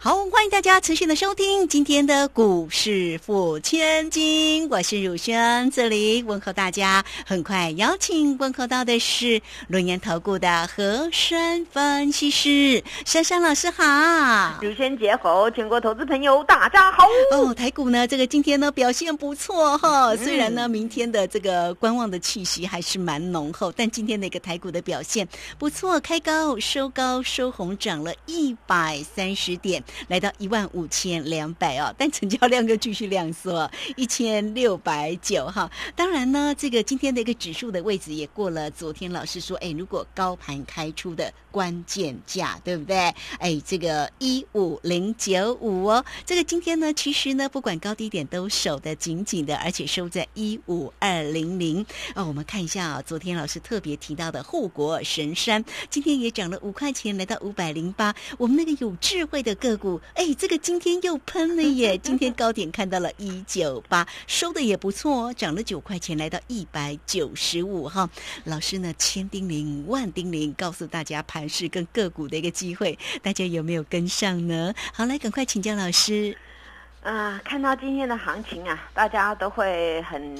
好，欢迎大家持续的收听今天的股市付千金，我是汝轩，这里问候大家。很快邀请问候到的是轮岩投顾的和山分析师珊珊老师，好。汝轩姐好，全国投资朋友大家好。哦，台股呢，这个今天呢表现不错哈，虽然呢明天的这个观望的气息还是蛮浓厚，但今天的一个台股的表现不错，开高收高收红，涨了一百三十点。来到一万五千两百哦，但成交量又继续量缩，一千六百九哈。当然呢，这个今天的一个指数的位置也过了昨天老师说，哎，如果高盘开出的关键价，对不对？哎，这个一五零九五哦，这个今天呢，其实呢，不管高低点都守得紧紧的，而且收在一五二零零哦。我们看一下啊，昨天老师特别提到的护国神山，今天也涨了五块钱，来到五百零八。我们那个有智慧的个股。哎，这个今天又喷了耶！今天高点看到了一九八，收的也不错哦，涨了九块钱，来到一百九十五哈。老师呢，千叮咛万叮咛，告诉大家盘势跟个股的一个机会，大家有没有跟上呢？好，来赶快请教老师。啊，看到今天的行情啊，大家都会很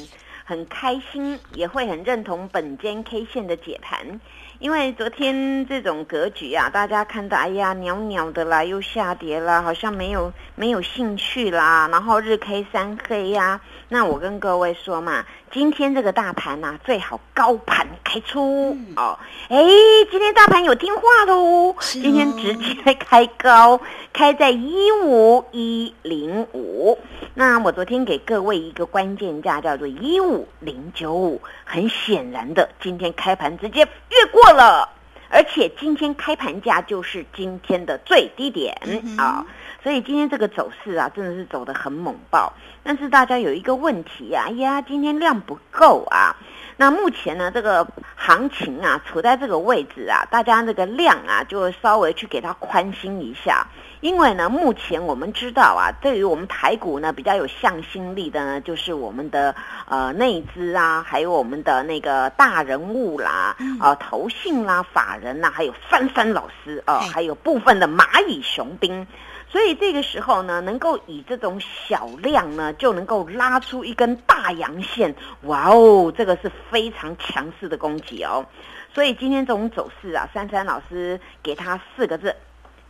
很开心，也会很认同本间 K 线的解盘。因为昨天这种格局啊，大家看到哎呀袅袅的啦，又下跌啦，好像没有没有兴趣啦。然后日 K 三黑呀，那我跟各位说嘛，今天这个大盘呐，最好高盘开出哦。哎，今天大盘有听话喽，今天直接开高，开在一五一零五。那我昨天给各位一个关键价，叫做一五零九五。很显然的，今天开盘直接越过了，而且今天开盘价就是今天的最低点啊，所以今天这个走势啊，真的是走得很猛爆。但是大家有一个问题呀，哎呀，今天量不够啊。那目前呢，这个行情啊，处在这个位置啊，大家这个量啊，就稍微去给它宽心一下。因为呢，目前我们知道啊，对于我们台股呢比较有向心力的呢，就是我们的呃内资啊，还有我们的那个大人物啦，啊投信啦、法人呐，还有翻翻老师啊，还有部分的蚂蚁雄兵。所以这个时候呢，能够以这种小量呢，就能够拉出一根大阳线，哇哦，这个是非常强势的攻击哦。所以今天这种走势啊，珊珊老师给他四个字：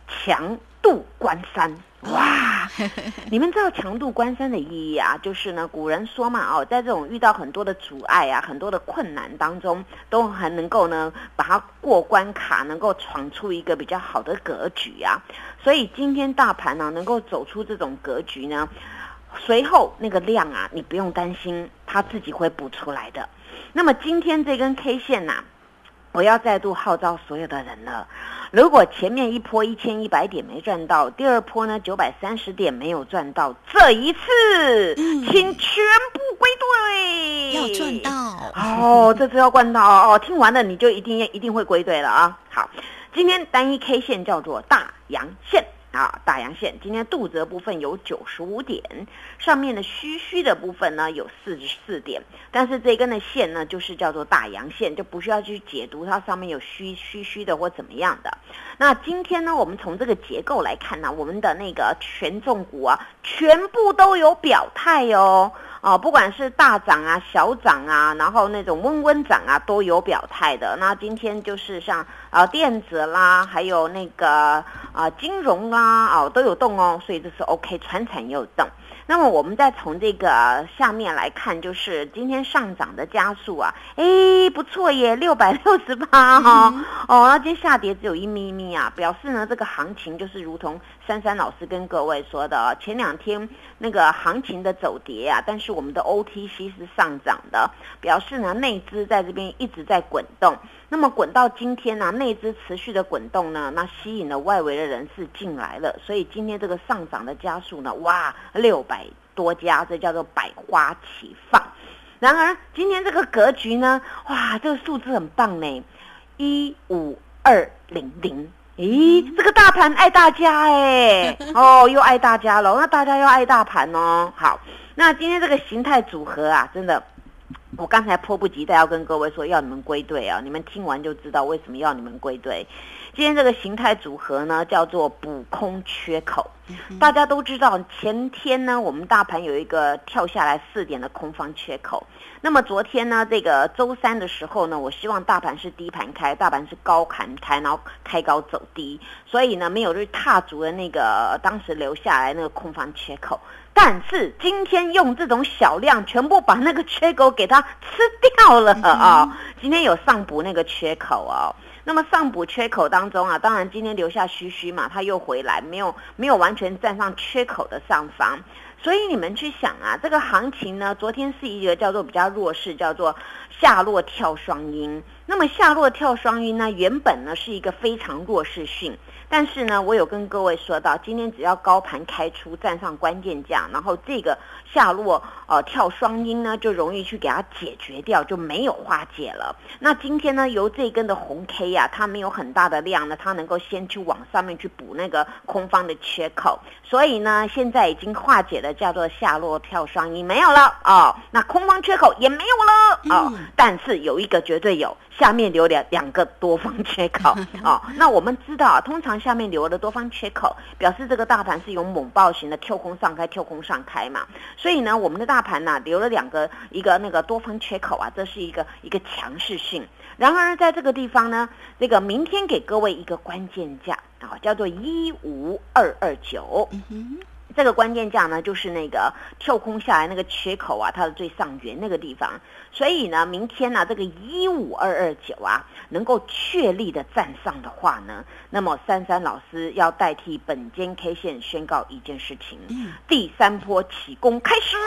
强。度关山，哇！你们知道强度关山的意义啊？就是呢，古人说嘛，哦，在这种遇到很多的阻碍啊、很多的困难当中，都还能够呢把它过关卡，能够闯出一个比较好的格局啊。所以今天大盘呢，能够走出这种格局呢，随后那个量啊，你不用担心，它自己会补出来的。那么今天这根 K 线呐，我要再度号召所有的人了。如果前面一波一千一百点没赚到，第二波呢九百三十点没有赚到，这一次请全部归队，要赚到哦，这次要赚到哦！听完了你就一定一定会归队了啊！好，今天单一 K 线叫做大阳线。啊，大阳线今天肚子的部分有九十五点，上面的虚虚的部分呢有四十四点，但是这根的线呢就是叫做大阳线，就不需要去解读它上面有虚虚虚的或怎么样的。那今天呢，我们从这个结构来看呢，我们的那个权重股啊，全部都有表态哦。哦，不管是大涨啊、小涨啊，然后那种温温涨啊，都有表态的。那今天就是像啊电子啦，还有那个啊金融啦，哦都有动哦，所以这是 OK，船产也有动。那么我们再从这个下面来看，就是今天上涨的加速啊，哎不错耶，六百六十八哈，哦，那今天下跌只有一咪咪啊，表示呢这个行情就是如同珊珊老师跟各位说的，前两天那个行情的走跌啊，但是我们的 OTC 是上涨的，表示呢内资在这边一直在滚动。那么滚到今天呢，内资持续的滚动呢，那吸引了外围的人士进来了，所以今天这个上涨的加速呢，哇，六百多家，这叫做百花齐放。然而今天这个格局呢，哇，这个数字很棒呢，一五二零零。咦，这个大盘爱大家哎，哦，又爱大家了，那大家又爱大盘哦。好，那今天这个形态组合啊，真的，我刚才迫不及待要跟各位说，要你们归队啊，你们听完就知道为什么要你们归队。今天这个形态组合呢，叫做补空缺口。大家都知道，前天呢，我们大盘有一个跳下来四点的空方缺口。那么昨天呢，这个周三的时候呢，我希望大盘是低盘开，大盘是高盘开，然后开高走低，所以呢，没有去踏足了那个当时留下来那个空方缺口。但是今天用这种小量，全部把那个缺口给它吃掉了啊！今天有上补那个缺口哦。那么上补缺口当中啊，当然今天留下虚虚嘛，它又回来，没有没有完全站上缺口的上方。所以你们去想啊，这个行情呢，昨天是一个叫做比较弱势，叫做下落跳双阴。那么下落跳双阴呢，原本呢是一个非常弱势性。但是呢，我有跟各位说到，今天只要高盘开出站上关键价，然后这个下落呃跳双阴呢，就容易去给它解决掉，就没有化解了。那今天呢，由这根的红 K 呀，它没有很大的量呢，它能够先去往上面去补那个空方的缺口，所以呢，现在已经化解了，叫做下落跳双阴没有了哦，那空方缺口也没有了哦，但是有一个绝对有。下面留两两个多方缺口 哦，那我们知道啊，通常下面留了多方缺口，表示这个大盘是有猛暴型的跳空上开、跳空上开嘛。所以呢，我们的大盘呢留了两个一个那个多方缺口啊，这是一个一个强势性。然而在这个地方呢，这个明天给各位一个关键价啊，叫做一五二二九。这个关键价呢，就是那个跳空下来那个缺口啊，它的最上缘那个地方。所以呢，明天呢，这个一五二二九啊，能够确立的站上的话呢，那么珊珊老师要代替本间 K 线宣告一件事情：第三波起攻开始。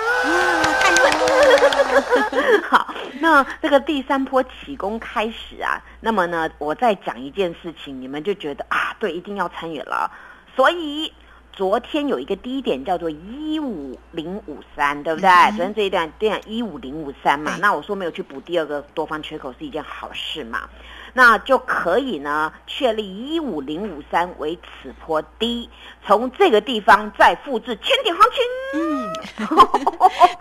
好，那这个第三波起攻开始啊，那么呢，我再讲一件事情，你们就觉得啊，对，一定要参与了。所以。昨天有一个低点叫做一五零五三，对不对？昨天这一段对一五零五三嘛，那我说没有去补第二个多方缺口是一件好事嘛，那就可以呢确立一五零五三为此波低，从这个地方再复制千点行情，嗯，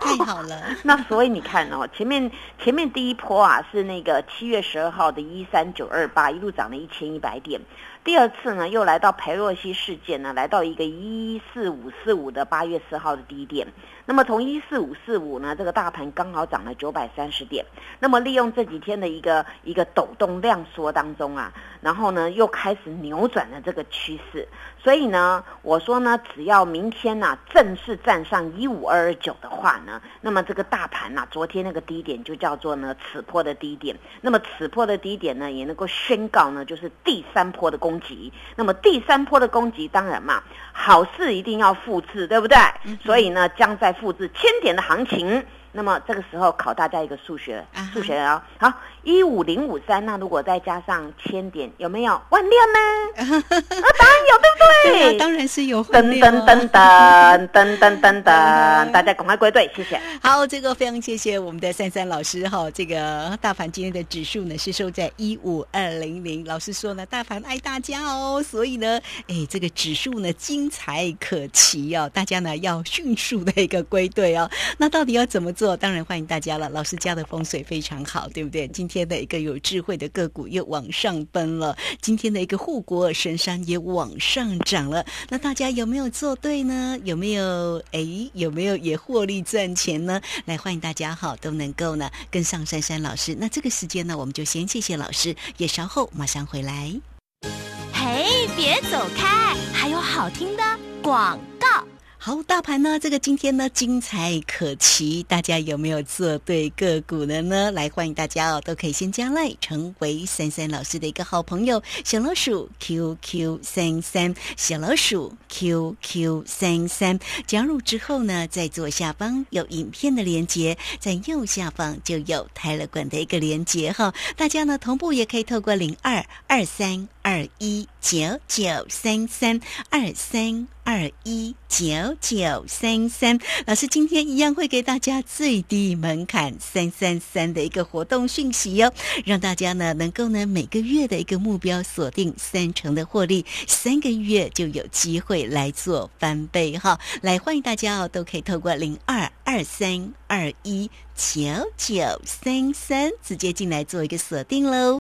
太好了。那所以你看哦，前面前面第一波啊是那个七月十二号的一三九二八，一路涨了一千一百点。第二次呢，又来到裴洛西事件呢，来到一个一四五四五的八月四号的低点。那么从一四五四五呢，这个大盘刚好涨了九百三十点。那么利用这几天的一个一个抖动量缩当中啊，然后呢又开始扭转了这个趋势。所以呢，我说呢，只要明天呢正式站上一五二二九的话呢，那么这个大盘呢，昨天那个低点就叫做呢此波的低点。那么此波的低点呢，也能够宣告呢，就是第三波的攻击。那么第三波的攻击，当然嘛，好事一定要复制，对不对？所以呢，将在复制千点的行情。那么这个时候考大家一个数学，数学啊，好，一五零五三，那如果再加上千点，有没有万六呢？啊，答案有，对不对？对当然是有。噔噔噔噔噔噔噔噔，大家赶快归队，谢谢。好，这个非常谢谢我们的珊珊老师哈。这个大盘今天的指数呢是收在一五二零零，老师说呢，大盘爱大家哦，所以呢，哎，这个指数呢精彩可期哦，大家呢要迅速的一个归队哦。那到底要怎么做？做当然欢迎大家了，老师家的风水非常好，对不对？今天天的一个有智慧的个股又往上奔了，今天的一个护国神山也往上涨了。那大家有没有做对呢？有没有哎？有没有也获利赚钱呢？来欢迎大家哈，都能够呢跟上珊珊老师。那这个时间呢，我们就先谢谢老师，也稍后马上回来。嘿，别走开，还有好听的广。好，大盘呢？这个今天呢，精彩可期，大家有没有做对个股的呢？来，欢迎大家哦，都可以先加来，成为三三老师的一个好朋友，小老鼠 QQ 三三，小老鼠 QQ 三三，加入之后呢，在左下方有影片的连接，在右下方就有泰勒管的一个连接哈，大家呢同步也可以透过零二二三。二二一九九三三二三二一九九三三。老师今天一样会给大家最低门槛三三三的一个活动讯息哟，让大家呢能够呢每个月的一个目标锁定三成的获利，三个月就有机会来做翻倍哈。来欢迎大家哦，都可以透过零二二三二一九九三三直接进来做一个锁定喽。